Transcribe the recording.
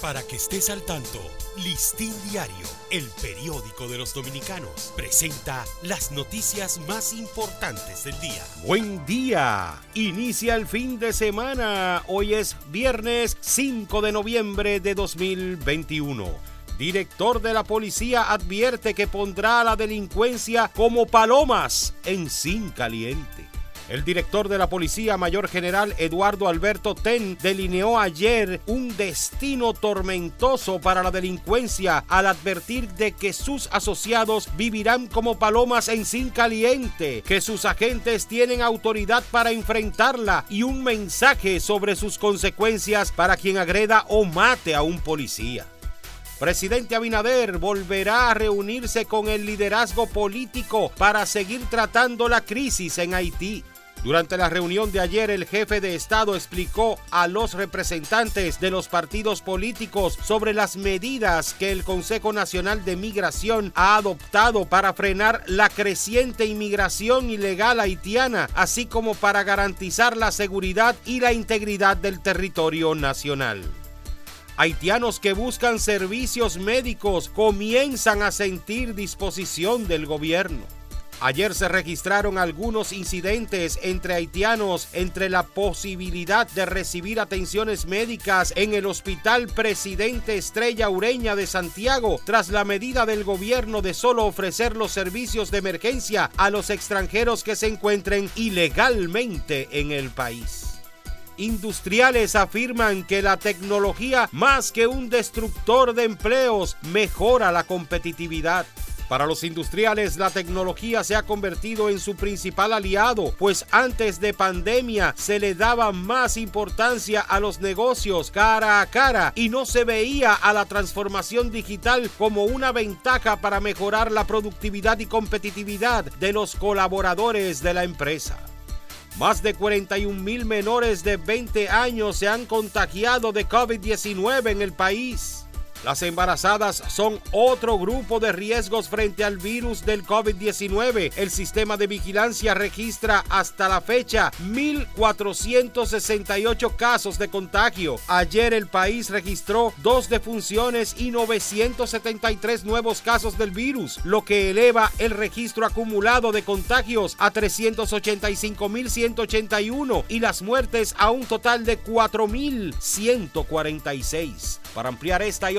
Para que estés al tanto, Listín Diario, el periódico de los dominicanos, presenta las noticias más importantes del día. Buen día, inicia el fin de semana. Hoy es viernes 5 de noviembre de 2021. Director de la policía advierte que pondrá a la delincuencia como palomas en sin caliente. El director de la Policía Mayor General Eduardo Alberto Ten delineó ayer un destino tormentoso para la delincuencia al advertir de que sus asociados vivirán como palomas en sin caliente, que sus agentes tienen autoridad para enfrentarla y un mensaje sobre sus consecuencias para quien agreda o mate a un policía. Presidente Abinader volverá a reunirse con el liderazgo político para seguir tratando la crisis en Haití. Durante la reunión de ayer, el jefe de Estado explicó a los representantes de los partidos políticos sobre las medidas que el Consejo Nacional de Migración ha adoptado para frenar la creciente inmigración ilegal haitiana, así como para garantizar la seguridad y la integridad del territorio nacional. Haitianos que buscan servicios médicos comienzan a sentir disposición del gobierno. Ayer se registraron algunos incidentes entre haitianos entre la posibilidad de recibir atenciones médicas en el Hospital Presidente Estrella Ureña de Santiago tras la medida del gobierno de solo ofrecer los servicios de emergencia a los extranjeros que se encuentren ilegalmente en el país. Industriales afirman que la tecnología, más que un destructor de empleos, mejora la competitividad. Para los industriales, la tecnología se ha convertido en su principal aliado, pues antes de pandemia se le daba más importancia a los negocios cara a cara y no se veía a la transformación digital como una ventaja para mejorar la productividad y competitividad de los colaboradores de la empresa. Más de 41 mil menores de 20 años se han contagiado de COVID-19 en el país. Las embarazadas son otro grupo de riesgos frente al virus del COVID-19. El sistema de vigilancia registra hasta la fecha 1.468 casos de contagio. Ayer el país registró dos defunciones y 973 nuevos casos del virus, lo que eleva el registro acumulado de contagios a 385.181 y las muertes a un total de 4.146. Para ampliar esta y